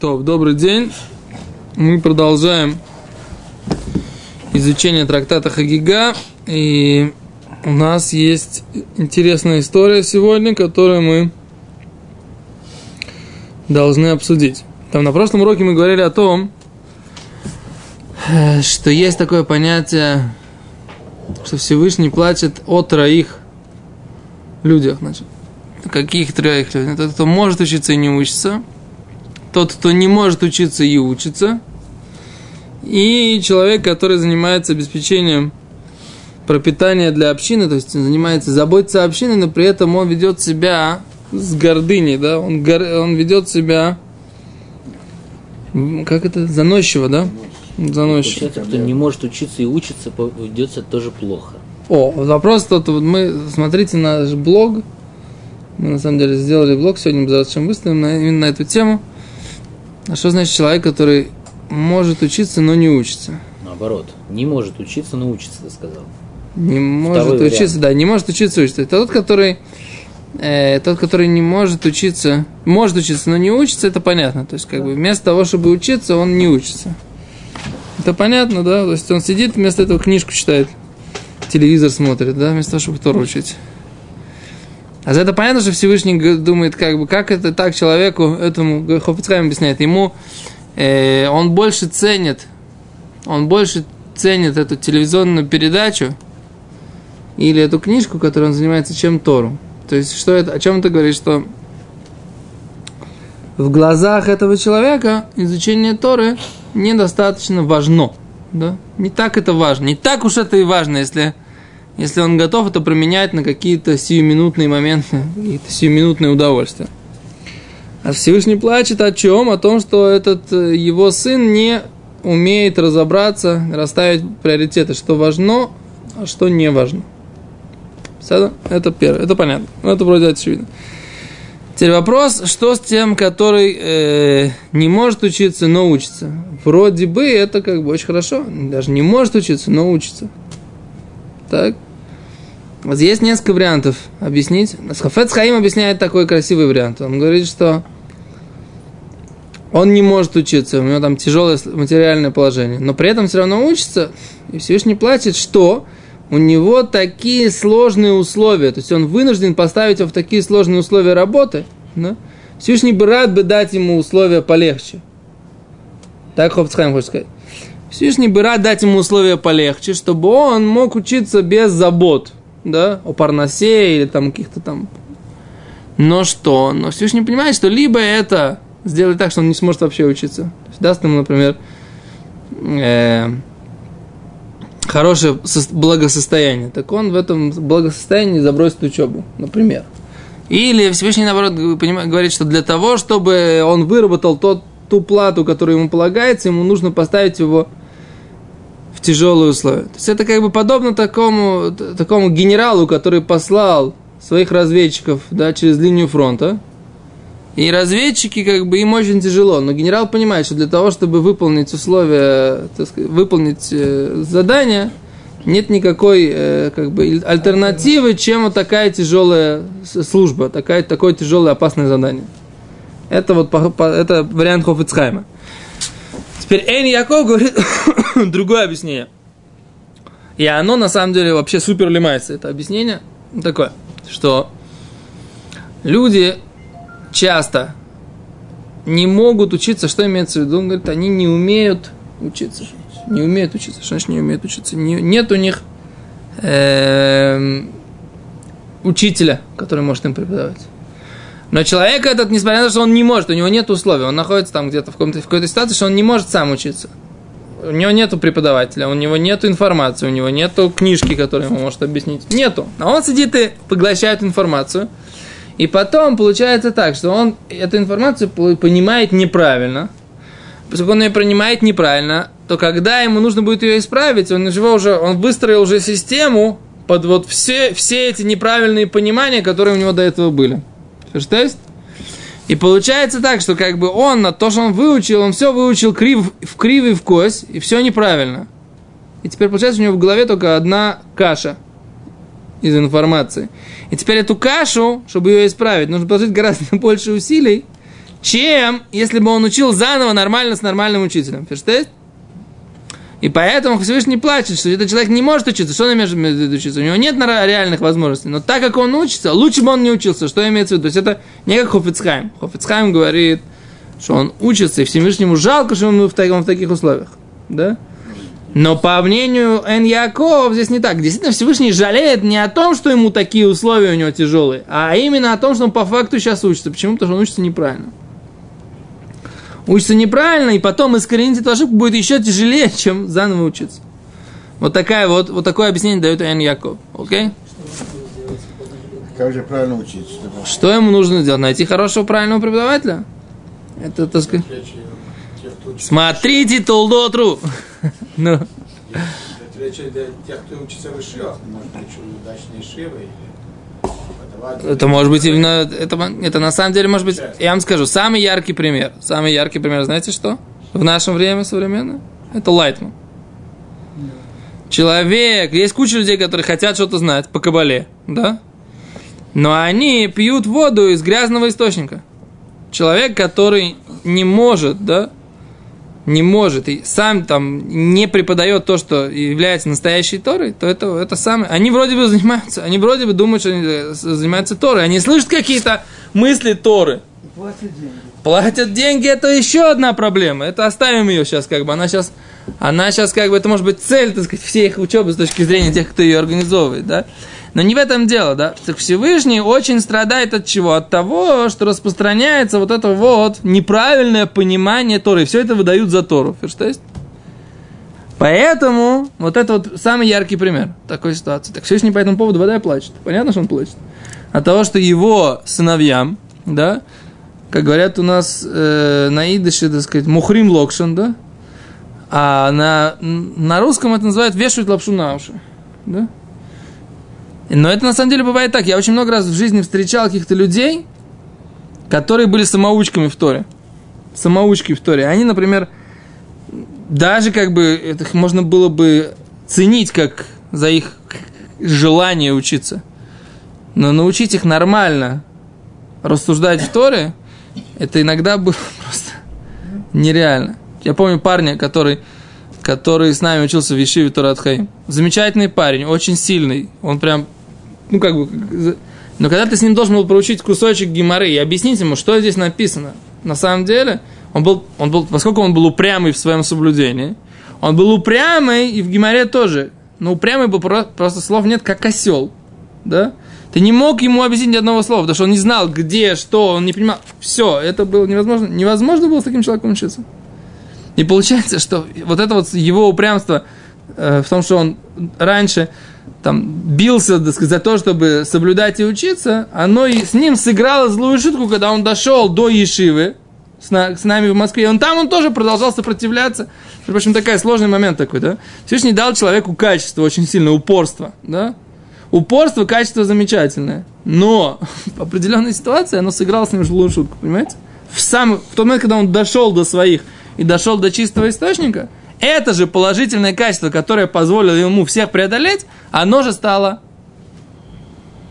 То, добрый день. Мы продолжаем изучение трактата Хагига. И у нас есть интересная история сегодня, которую мы должны обсудить. Там на прошлом уроке мы говорили о том, что есть такое понятие, что Всевышний платит о троих людях. Значит, каких троих людях? Тот, кто может учиться и не учится – тот, кто не может учиться и учится, и человек, который занимается обеспечением пропитания для общины, то есть он занимается заботиться о общине, но при этом он ведет себя с гордыней, да, он, гор, он ведет себя, как это, заносчиво, да? Заносчиво. Получается, кто не может учиться и учится, ведется тоже плохо. О, вопрос тот, вот мы, смотрите наш блог, мы на самом деле сделали блог, сегодня мы завтра выставим на, именно на эту тему – а что значит человек, который может учиться, но не учится? Наоборот, не может учиться, но учится, ты сказал. Не может Второй учиться, вариант. да, не может учиться, учиться. Это тот, который, э, тот, который не может учиться, может учиться, но не учится, это понятно. То есть, как бы, вместо того, чтобы учиться, он не учится. Это понятно, да? То есть, он сидит, вместо этого книжку читает, телевизор смотрит, да, вместо того, чтобы Тору учить. А за это понятно, что Всевышний думает, как бы, как это так человеку, этому, Хофицхайм объясняет, ему, э, он больше ценит, он больше ценит эту телевизионную передачу или эту книжку, которой он занимается, чем Тору. То есть, что это, о чем это говорит, что в глазах этого человека изучение Торы недостаточно важно. Да? Не так это важно. Не так уж это и важно, если если он готов это променять на какие-то сиюминутные моменты, какие-то сиюминутные удовольствия. А Всевышний плачет о чем? О том, что этот э, его сын не умеет разобраться, расставить приоритеты, что важно, а что не важно. Это первое, это понятно. Это вроде очевидно. Теперь вопрос, что с тем, который э, не может учиться, но учится? Вроде бы это как бы очень хорошо. Даже не может учиться, но учится. Так? Вот есть несколько вариантов объяснить. Хафец Хаим объясняет такой красивый вариант. Он говорит, что он не может учиться, у него там тяжелое материальное положение, но при этом все равно учится, и Всевышний платит, что у него такие сложные условия, то есть он вынужден поставить его в такие сложные условия работы, да? Всевышний бы рад бы дать ему условия полегче. Так Хофцхайм хочет сказать. Всевышний бы рад дать ему условия полегче, чтобы он мог учиться без забот – да, о Парнасе или там каких-то там... Но что? Но Всевышний понимает, что либо это сделает так, что он не сможет вообще учиться. То есть даст ему, например, э, хорошее благосостояние. Так он в этом благосостоянии забросит учебу, например. Или Всевышний, наоборот, говорит, что для того, чтобы он выработал тот, ту плату, которую ему полагается, ему нужно поставить его в тяжелые условия. То есть это как бы подобно такому, такому генералу, который послал своих разведчиков да, через линию фронта. И разведчики, как бы, им очень тяжело. Но генерал понимает, что для того, чтобы выполнить условия, сказать, выполнить э, задание, нет никакой э, как бы, альтернативы, чем вот такая тяжелая служба, такая, такое тяжелое опасное задание. Это вот это вариант Хофицхайма. Теперь Эйн Яков говорит другое объяснение. И оно на самом деле вообще супер лимается. Это объяснение такое, что люди часто не могут учиться. Что имеется в виду? Он говорит, они не умеют учиться. Не умеют учиться. Что значит не умеют учиться? Не, нет у них э, учителя, который может им преподавать. Но человек этот, несмотря на то, что он не может, у него нет условий, он находится там где-то в, в какой-то ситуации, что он не может сам учиться. У него нету преподавателя, у него нету информации, у него нету книжки, которая ему может объяснить. Нету. А он сидит и поглощает информацию. И потом получается так, что он эту информацию понимает неправильно. Поскольку он ее принимает неправильно, то когда ему нужно будет ее исправить, он, уже, он выстроил уже систему под вот все, все эти неправильные понимания, которые у него до этого были. Что И получается так, что как бы он на то, что он выучил, он все выучил крив, в крив и в кость, и все неправильно. И теперь получается у него в голове только одна каша из информации. И теперь эту кашу, чтобы ее исправить, нужно положить гораздо больше усилий, чем если бы он учил заново нормально с нормальным учителем. Понимаете? И поэтому Всевышний плачет, что этот человек не может учиться. Что он имеет в учиться? У него нет реальных возможностей. Но так как он учится, лучше бы он не учился. Что имеется в виду? То есть это не как Хофицхайм. Хофицхайм говорит, что он учится, и Всевышнему жалко, что он в, таком, в таких условиях. Да? Но по мнению Эн Яков здесь не так. Действительно, Всевышний жалеет не о том, что ему такие условия у него тяжелые, а именно о том, что он по факту сейчас учится. Почему? Потому что он учится неправильно учится неправильно, и потом искоренить эту ошибку будет еще тяжелее, чем заново учиться. Вот, такая вот, вот такое объяснение дает Иоанн Яков. Окей? Как же правильно учиться? Что ему нужно сделать? Найти хорошего правильного преподавателя? Это, так сказать... Смотрите Толдотру! ну. Речь о тех, кто учится в Ишивах, может быть, удачные Шивы или это может быть именно, это, это на самом деле может быть, я вам скажу, самый яркий пример, самый яркий пример, знаете что? В нашем время современное, это Лайтман. Человек, есть куча людей, которые хотят что-то знать по кабале, да? Но они пьют воду из грязного источника. Человек, который не может, да, не может и сам там не преподает то, что является настоящей Торой, то это, это самое. Они вроде бы занимаются, они вроде бы думают, что они э, занимаются Торой. Они слышат какие-то мысли Торы. Платят деньги. Платят деньги, это еще одна проблема. Это оставим ее сейчас, как бы. Она сейчас, она сейчас, как бы, это может быть цель, так сказать, всей их учебы с точки зрения тех, кто ее организовывает, да. Но не в этом дело, да. Так Всевышний очень страдает от чего? От того, что распространяется вот это вот неправильное понимание Торы. Все это выдают за Тору. Ферштест? Поэтому вот это вот самый яркий пример такой ситуации. Так Всевышний по этому поводу вода плачет. Понятно, что он плачет? От того, что его сыновьям, да, как говорят у нас э, на идыше, так сказать, мухрим локшан, да, а на, на русском это называют вешают лапшу на уши, да, но это на самом деле бывает так. Я очень много раз в жизни встречал каких-то людей, которые были самоучками в Торе. Самоучки в Торе. Они, например, даже как бы это можно было бы ценить как за их желание учиться. Но научить их нормально рассуждать в Торе, это иногда было просто нереально. Я помню парня, который который с нами учился в Ешиве Торатхай. Замечательный парень, очень сильный. Он прям ну, как бы, но когда ты с ним должен был проучить кусочек геморы и объяснить ему, что здесь написано, на самом деле, он был, он был, поскольку он был упрямый в своем соблюдении, он был упрямый и в геморе тоже. Но упрямый был просто, просто слов нет, как осел. Да? Ты не мог ему объяснить ни одного слова, потому что он не знал, где, что, он не понимал. Все, это было невозможно. Невозможно было с таким человеком учиться. И получается, что вот это вот его упрямство э, в том, что он раньше там, бился так сказать, за то, чтобы соблюдать и учиться, оно и с ним сыграло злую шутку, когда он дошел до Ешивы, с, на, с нами в Москве, он там он тоже продолжал сопротивляться. В общем, такой сложный момент такой, да. Всевышний дал человеку качество очень сильное, упорство, да. Упорство, качество замечательное. Но в определенной ситуации оно сыграло с ним злую шутку, понимаете? В, сам, в тот момент, когда он дошел до своих и дошел до чистого источника, это же положительное качество, которое позволило ему всех преодолеть, оно же стало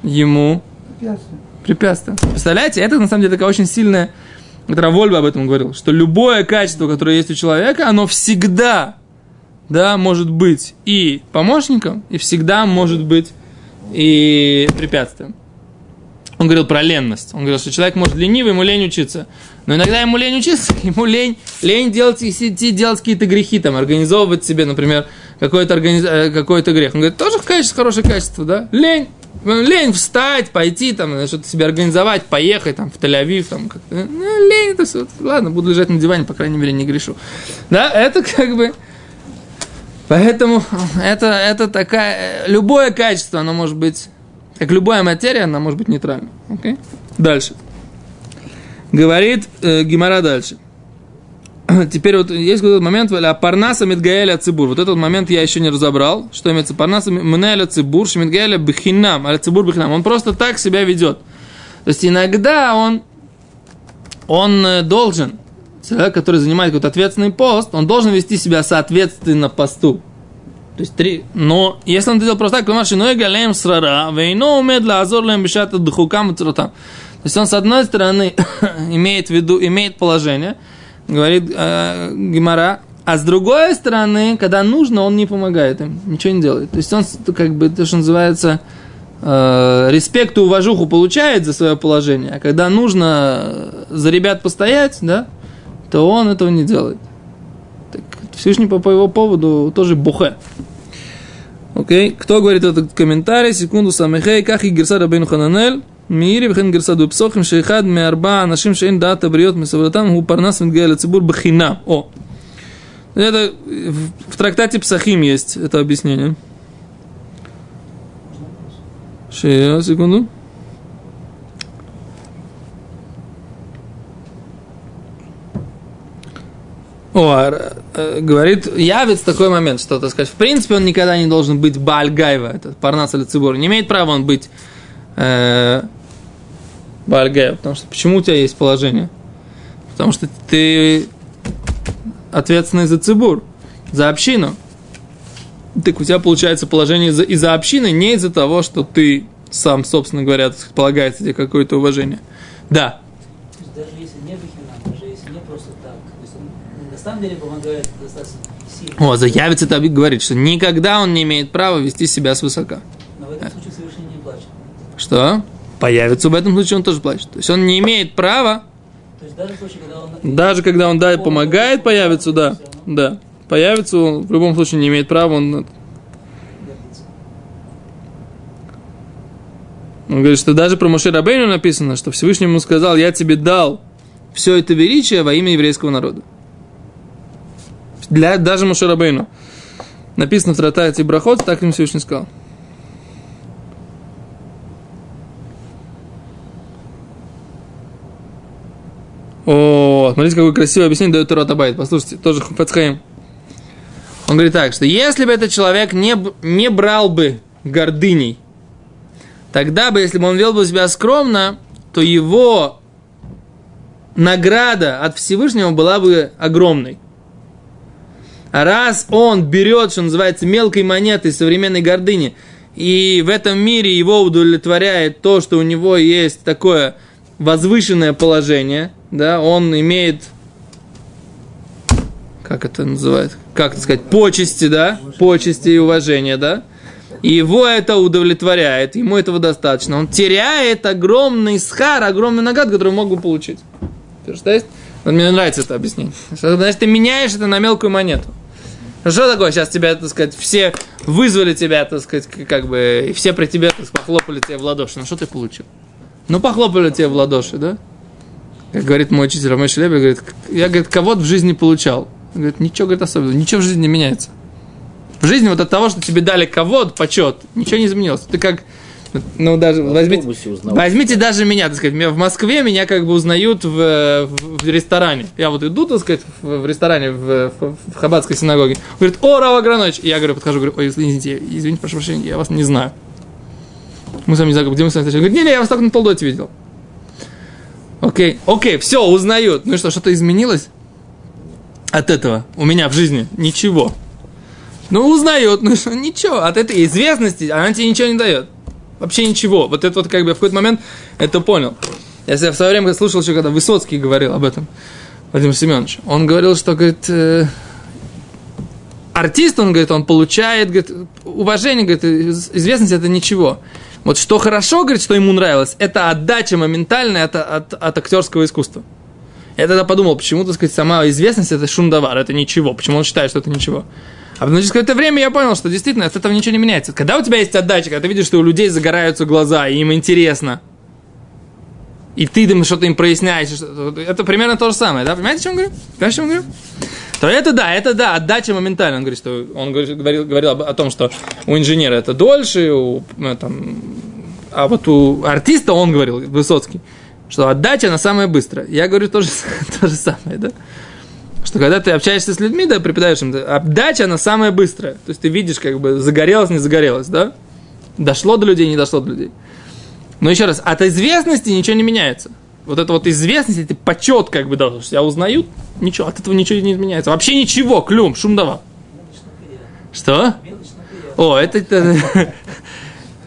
ему препятствием. препятствием. Представляете, это на самом деле такая очень сильная, это Равольба об этом говорил, что любое качество, которое есть у человека, оно всегда, да, может быть и помощником, и всегда может быть и препятствием. Он говорил про ленность. Он говорил, что человек может ленивый, ему лень учиться. Но иногда ему лень учиться, ему лень, лень делать, идти делать какие-то грехи, там, организовывать себе, например, какой-то, организ... Э, какой-то грех. Он говорит, тоже качество, хорошее качество, да? Лень. Лень встать, пойти, там, что-то себе организовать, поехать, там, в Тель-Авив, там, как-то. Ну, лень, это все. Ладно, буду лежать на диване, по крайней мере, не грешу. Да, это как бы... Поэтому это, это такая... Любое качество, оно может быть как любая материя, она может быть нейтральной. Okay? Дальше. Говорит э, Гимара дальше. Теперь вот есть этот момент, а парнаса медгаэля цибур. Вот этот момент я еще не разобрал. Что имеется парнаса менеля цибур, шмидгаэля бхинам, аля цибур бхинам. Он просто так себя ведет. То есть иногда он, он э, должен, человек, который занимает какой-то ответственный пост, он должен вести себя соответственно посту. То есть три. Но если он это делал просто так, кломар шиной галеем срара, вейно умед лазор лем бешат дхукам цротам. есть он, с одной стороны, имеет в виду, имеет положение, говорит э, Гимара, а с другой стороны, когда нужно, он не помогает им, ничего не делает. То есть он, как бы, то, что называется, э, респект и уважуху получает за свое положение, а когда нужно за ребят постоять, да, то он этого не делает. Так, Всевышний по, по его поводу тоже бухе. Окей, кто говорит этот комментарий? Секунду, самихей, как и герса рабейну хананель, Мири бхен герсаду псохим шейхад миарба нашим шейн дата бриот мисавратам гу парнас мидгайля цибур бхина. О. Это в трактате Псахим есть это объяснение. Сейчас, секунду. О, а, э, говорит, явится такой момент, что, так сказать, в принципе, он никогда не должен быть Бальгайва этот Парнас или Цибур. Не имеет права он быть э, Баальгаева, потому что почему у тебя есть положение? Потому что ты ответственный за Цибур, за общину. Так у тебя получается положение из-за, из-за общины, не из-за того, что ты сам, собственно говоря, полагается тебе какое-то уважение. Да. То есть даже если не бахинам, даже если не просто так, то есть он на самом деле помогает достаточно сильно. О, заявится Табик говорит, что никогда он не имеет права вести себя свысока. Но в этом случае Всевышний не плачет. Что? Появится в этом случае он тоже плачет. То есть он не имеет права, То есть даже в случае, когда он... даже когда он да, помогает, появится, да, да. Появится, он в любом случае не имеет права, он Он говорит, что даже про Моше Рабейну написано, что Всевышний ему сказал, я тебе дал все это величие во имя еврейского народа. Для даже Моше Рабейну. Написано в Тратате Брахот, так им Всевышний сказал. О, смотрите, какое красивое объяснение дает Турат Абайт. Послушайте, тоже Хафацхаим. Он говорит так, что если бы этот человек не, не брал бы гордыней, тогда бы, если бы он вел бы себя скромно, то его награда от Всевышнего была бы огромной. А раз он берет, что называется, мелкой монетой современной гордыни, и в этом мире его удовлетворяет то, что у него есть такое возвышенное положение, да, он имеет, как это называют, как это сказать, почести, да, почести и уважение, да, и его это удовлетворяет, ему этого достаточно. Он теряет огромный схар, огромный наград, который мог бы получить. Вот мне нравится это объяснение. Значит, ты меняешь это на мелкую монету. Что такое? Сейчас тебя, так сказать, все вызвали тебя, так сказать, как бы, и все при тебе, так сказать, похлопали тебе в ладоши. Ну, что ты получил? Ну, похлопали тебе в ладоши, да? Как говорит мой учитель Рамой Шелеби, говорит, я, говорит, кого-то в жизни получал. Он говорит, ничего, говорит, особенного, ничего в жизни не меняется. В жизни вот от того, что тебе дали кого-то почет, ничего не изменилось. Ты как, ну, даже В возьмите, возьмите даже меня, так сказать, меня в Москве меня как бы узнают в, в, в ресторане. Я вот иду, так сказать, в, в ресторане в, в, в Хабатской синагоге. Говорит, о, Рава Гранович. И я говорю, подхожу, говорю, ой, извините, извините, прошу прощения, я вас не знаю. Мы с вами не знаю, где мы с вами встречались. Говорит, не, не, я вас только на полдоте видел. Окей, окей, все, узнают. Ну что, что-то изменилось от этого у меня в жизни? Ничего. Ну, узнают, ну что, ничего, от этой известности она тебе ничего не дает. Вообще ничего. Вот это вот как бы в какой-то момент это понял. Я себя в свое время слушал еще, когда Высоцкий говорил об этом, Владимир Семенович. Он говорил, что, говорит, э, артист, он говорит, он получает, говорит, уважение, говорит, из- известность это ничего. Вот что хорошо, говорит, что ему нравилось, это отдача моментальная от, от, от актерского искусства. Я тогда подумал, почему, так сказать, сама известность это шундавар, это ничего. Почему он считает, что это ничего? А потом через какое-то время я понял, что действительно от этого ничего не меняется. Когда у тебя есть отдача, когда ты видишь, что у людей загораются глаза, и им интересно, и ты им что-то им проясняешь, это примерно то же самое, да? Понимаете, о чем говорю? Понимаете, о чем говорю? То это да, это да, отдача моментально. Он говорит, что он говорил, говорил о том, что у инженера это дольше, у, э, там, а вот у артиста он говорил, Высоцкий, что отдача она самая быстрая. Я говорю то же, то же самое, да? Что когда ты общаешься с людьми, да, преподаешь им, да, отдача она самая быстрая. То есть ты видишь, как бы загорелось, не загорелось, да? Дошло до людей, не дошло до людей. Но еще раз, от известности ничего не меняется. Вот это вот известность, это почет, как бы, что тебя узнают, ничего, от этого ничего не изменяется. Вообще ничего, клюм, шум дава. Что? О, это, это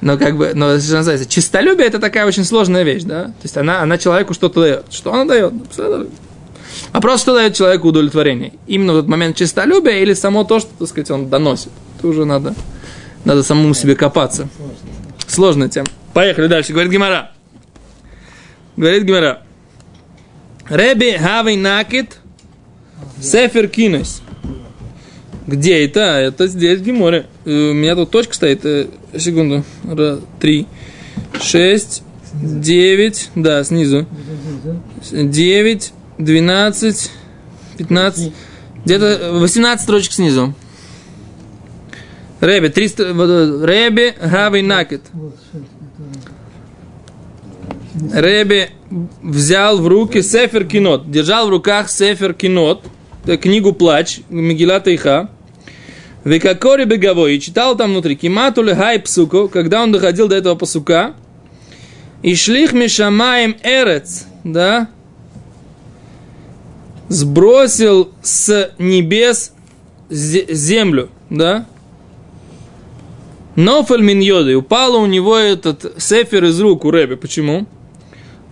Но как бы, но что называется, чистолюбие это такая очень сложная вещь, да? То есть она, она человеку что-то дает. Что она дает? Вопрос, что дает человеку удовлетворение? Именно в этот момент чистолюбия или само то, что, так сказать, он доносит? Это уже надо, надо самому себе копаться. Сложная тема. Поехали дальше. Говорит Гимара. Говорит Гимара. Реби Хави Накит Сефер Кинес. Где это? Это здесь в Гиморе. Э, У меня тут точка стоит. Э, Секунду. Раз, три, шесть, девять. Да, снизу. Девять, двенадцать, пятнадцать. Где-то 18 строчек снизу. Реби, 300, вот, вот, Реби Хави Накет. Реби взял в руки Сефер Кинот, держал в руках Сефер Кинот, это книгу Плач, Мегилата Иха. Векакори Беговой, и читал там внутри, Кимату Лехай Псуко, когда он доходил до этого посука, и шлих Мишамаем Эрец, да, сбросил с небес зе- землю, да, Нофель Миньоды, упало у него этот сефер из рук у Рэби. Почему?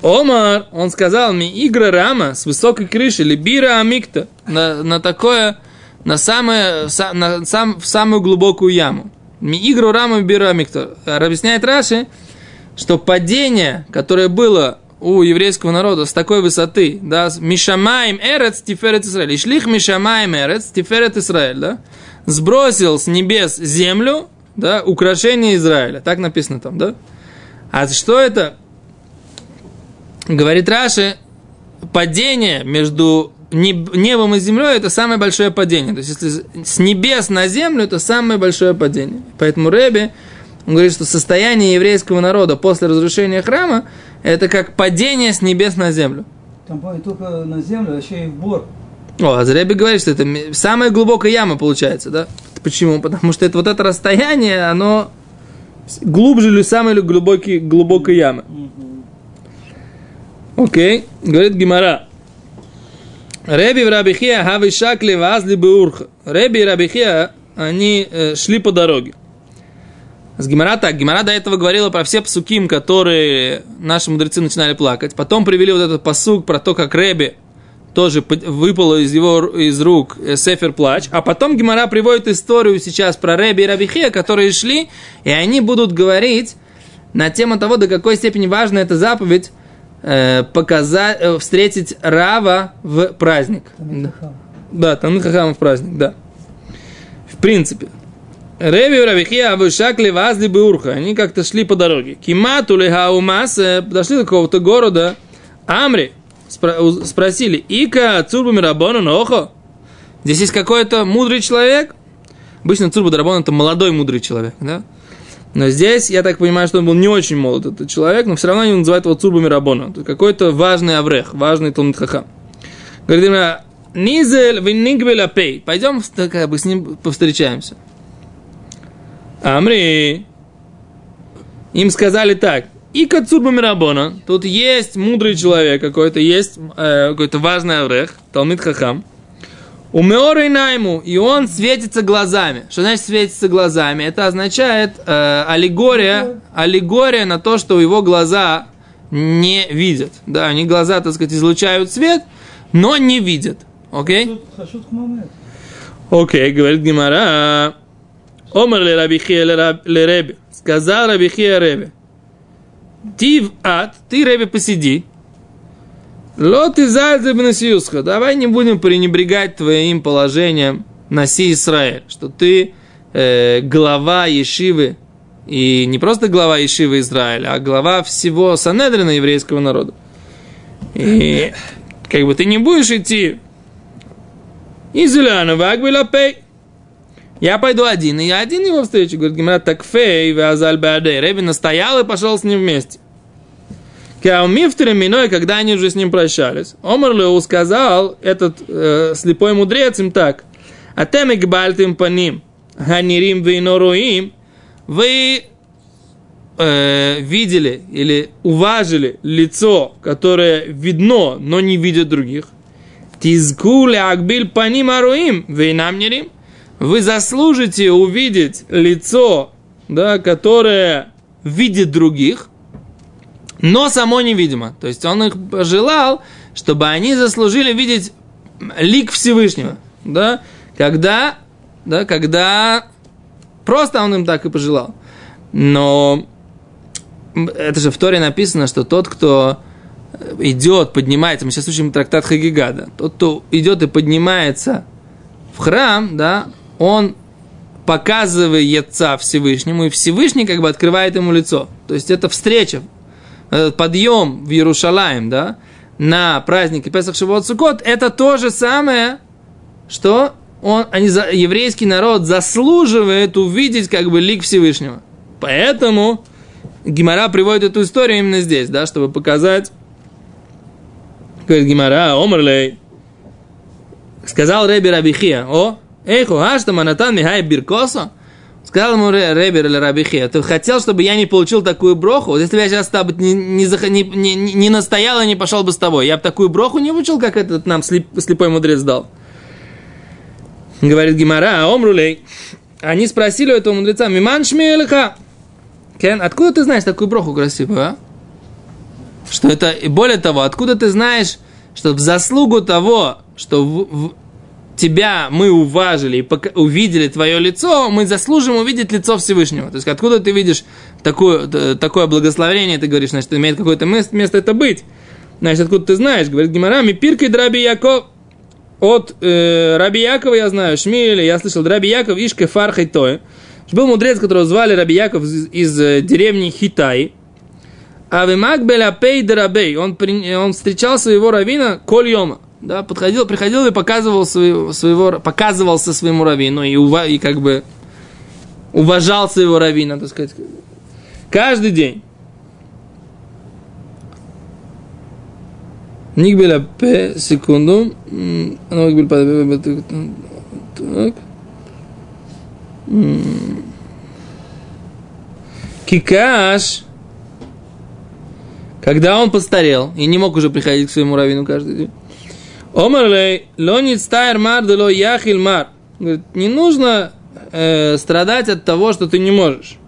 Омар, он сказал мне, игра рама с высокой крыши, либира амикта, на, на такое, на, самое, са- на сам, в самую глубокую яму. Ми игру рама бира амикта. Объясняет Раши, что падение, которое было у еврейского народа с такой высоты, да, Мишамаем Эрец Тиферет Израиль, Ишлих Мишамаем Эрец Тиферет Израиль, да, сбросил с небес землю, да, украшение Израиля. Так написано там, да? А что это? Говорит Раши, падение между неб- небом и землей это самое большое падение. То есть, если с небес на землю, это самое большое падение. Поэтому Рэби, он говорит, что состояние еврейского народа после разрушения храма, это как падение с небес на землю. Там не только на землю, а еще и в бор. О, а Рэби говорит, что это самая глубокая яма получается, да? Почему? Потому что это вот это расстояние, оно глубже или самой глубокой, глубокой ямы. Окей, говорит Гимара. Реби в Рабихия хави шакли вазли беурха. Реби и Рабихия, они э, шли по дороге. С Гимара так, Гимара до этого говорила про все псуким, которые наши мудрецы начинали плакать. Потом привели вот этот посук про то, как Реби тоже выпало из его из рук э, Сефер Плач. А потом Гимара приводит историю сейчас про Реби и Рабихия, которые шли, и они будут говорить на тему того, до какой степени важна эта заповедь показать, э, встретить Рава в праздник. Да. Да, Танут Хахама в праздник, да. В принципе. Реви Равихия Авышакли Вазли Беурха. Они как-то шли по дороге. Кимату Лехаумас подошли до какого-то города. Амри. Спро- спросили. Ика Цурбами Рабона Нохо. Здесь есть какой-то мудрый человек. Обычно Цурба Дарабон это молодой мудрый человек, да? Но здесь, я так понимаю, что он был не очень молод, этот человек, но все равно они называют его Цурба Мирабона. Это какой-то важный аврех, важный Талмит Хахам. Говорит, ему, Низель винигбеля пей. Пойдем с- как бы с ним повстречаемся. Амри. Им сказали так. И Кацурба Мирабона. Тут есть мудрый человек какой-то, есть э, какой-то важный аврех, Талмит Хахам. У Меора найму, и он светится глазами. Что значит светится глазами? Это означает э, аллегория, аллегория на то, что его глаза не видят. Да, они глаза, так сказать, излучают свет, но не видят. Окей? Хмамет. Окей, говорит Гимара. Омар ле Рабихия Реби. Сказал Рабихия Реби. Тив ад, ты, Реби, посиди. Лот из Альзебнасиусха. Давай не будем пренебрегать твоим положением на Си Израиль. Что ты э, глава Ешивы. И не просто глава Ешивы Израиля, а глава всего Санедрина еврейского народа. И как бы ты не будешь идти Изуляна вагбилапей. Я пойду один, и я один его встречу. Говорит, Гимара, так фей, вязаль баадей. Реби настоял и пошел с ним вместе. Каумифтер миной, когда они уже с ним прощались. Омар Леу сказал, этот э, слепой мудрец им так. А тем гбальтим по ним, ганирим вейноруим, вы э, видели или уважили лицо, которое видно, но не видят других. Тизку акбиль паним аруим, вейнам нерим. Вы заслужите увидеть лицо, да, которое видит других, но само невидимо. То есть он их пожелал, чтобы они заслужили видеть лик Всевышнего. Да? Когда, да, когда просто он им так и пожелал. Но это же в Торе написано, что тот, кто идет, поднимается, мы сейчас учим трактат Хагигада, тот, кто идет и поднимается в храм, да, он показывается Всевышнему, и Всевышний как бы открывает ему лицо. То есть это встреча, этот подъем в Иерушалаем, да, на празднике Песах Шивот Сукот, это то же самое, что он, они, еврейский народ заслуживает увидеть как бы лик Всевышнего. Поэтому Гимара приводит эту историю именно здесь, да, чтобы показать, говорит Гимара, Омрлей, сказал Реби Рабихия, о, эхо, ашта манатан михай биркоса, Сказал ему Ребер или Рабихе, ты хотел, чтобы я не получил такую броху? Вот если бы я сейчас не, не, не, не, не настоял и не пошел бы с тобой, я бы такую броху не учил, как этот нам слеп, слепой мудрец дал. Говорит Гимара, а омрулей. Они спросили у этого мудреца, миман шмелеха. Кен, откуда ты знаешь такую броху красивую, а? Что это, и более того, откуда ты знаешь, что в заслугу того, что в, в, тебя мы уважили и увидели твое лицо, мы заслужим увидеть лицо Всевышнего. То есть откуда ты видишь такое, такое благословение, ты говоришь, значит, имеет какое-то место, место это быть. Значит, откуда ты знаешь? Говорит Гимара, ми пиркой драби Яков. От э, Раби Якова я знаю, Шмиеля, я слышал, Раби Яков Ишке Фархай Той. Был мудрец, которого звали Раби Яков из, из э, деревни Хитай. А в Макбеля Пей Дарабей, он, он встречал своего равина Коль Йома. Да, подходил, приходил и показывал своего, своего, показывался своему равину и, ува, и как бы уважал своего равина, так сказать, каждый день. Нигбеля П, секунду. Так. Кикаш, когда он постарел и не мог уже приходить к своему равину каждый день. Омарлей, лонит стайр мар дело яхил мар. Не нужно э, страдать от того, что ты не можешь.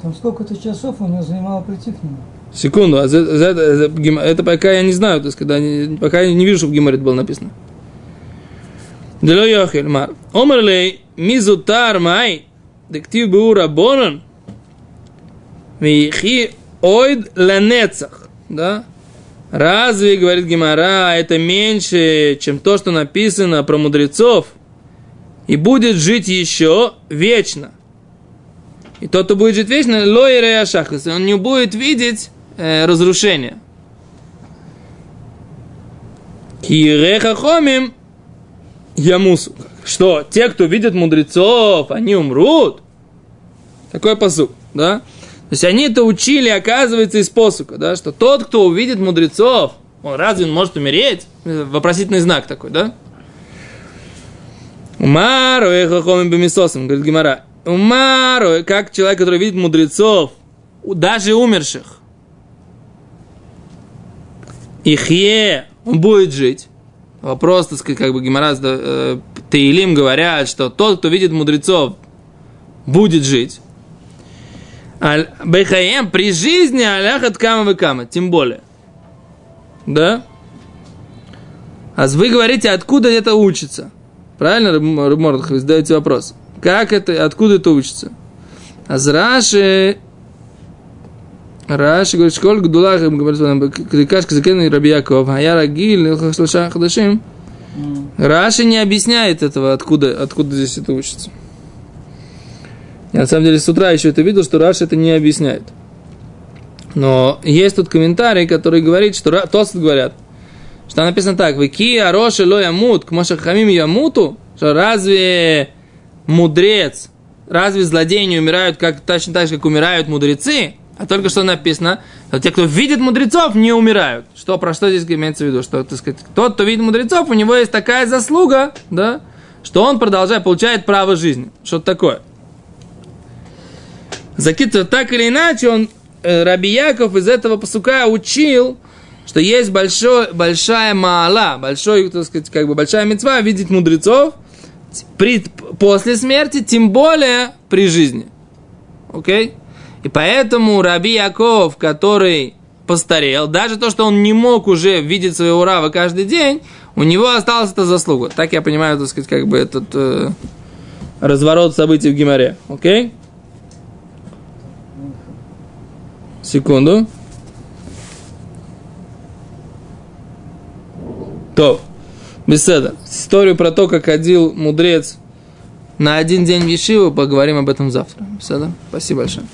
Там сколько-то часов у него занимало прийти к нему. Секунду, а за, за, за, за, это пока я не знаю, то есть, когда, пока я не вижу, что в Гимаре было написано. Дело яхил мар. Омарлей, мизутар май, дектив беура бонан, вихи ойд ленецах. Да? Разве, говорит Гимара, это меньше, чем то, что написано про мудрецов, и будет жить еще вечно. И тот, кто будет жить вечно, лоирея шахас, он не будет видеть э, разрушения. Киреха хомим ямусу. Что, те, кто видит мудрецов, они умрут? Такой посуд, да? То есть они это учили, оказывается, из посука, да, что тот, кто увидит мудрецов, он разве он может умереть? Вопросительный знак такой, да? Умару эхохомим бемисосом, говорит Гимара. Умару, как человек, который видит мудрецов, даже умерших. Ихе, он будет жить. Вопрос, так сказать, как бы Гимара э, Таилим говорят, что тот, кто видит мудрецов, будет жить. Бехаем при жизни аляхат кама кама, тем более. Да? А вы говорите, откуда это учится? Правильно, Рыбмордах, вы задаете вопрос. Как это, откуда это учится? А Раши, Раши говорит, школь гдулах, говорит, крикашка закены Рабияков, а я рагиль, хадашим. Раши не объясняет этого, откуда, откуда здесь это учится. Я на самом деле с утра еще это видел, что Раш это не объясняет. Но есть тут комментарий, который говорит, что Тосат говорят, что написано так, «Вики ароши ло ямут, к хамим ямуту», что разве мудрец, разве злодеи не умирают как, точно так же, как умирают мудрецы? А только что написано, что те, кто видит мудрецов, не умирают. Что, про что здесь имеется в виду? Что, так сказать, тот, кто видит мудрецов, у него есть такая заслуга, да, что он продолжает, получает право жизни. Что-то такое. Закитва так или иначе, он, э, Раби Яков из этого посука учил, что есть большой, большая маала, большой, так сказать, как бы большая мецва видеть мудрецов при, после смерти, тем более при жизни. Окей? И поэтому Раби Яков, который постарел, даже то, что он не мог уже видеть своего Рава каждый день, у него осталась эта заслуга. Так я понимаю, так сказать, как бы этот э, разворот событий в Гимаре. Окей? Секунду. То. Беседа. Историю про то, как ходил мудрец на один день в Ешиву, поговорим об этом завтра. Беседа. Спасибо большое.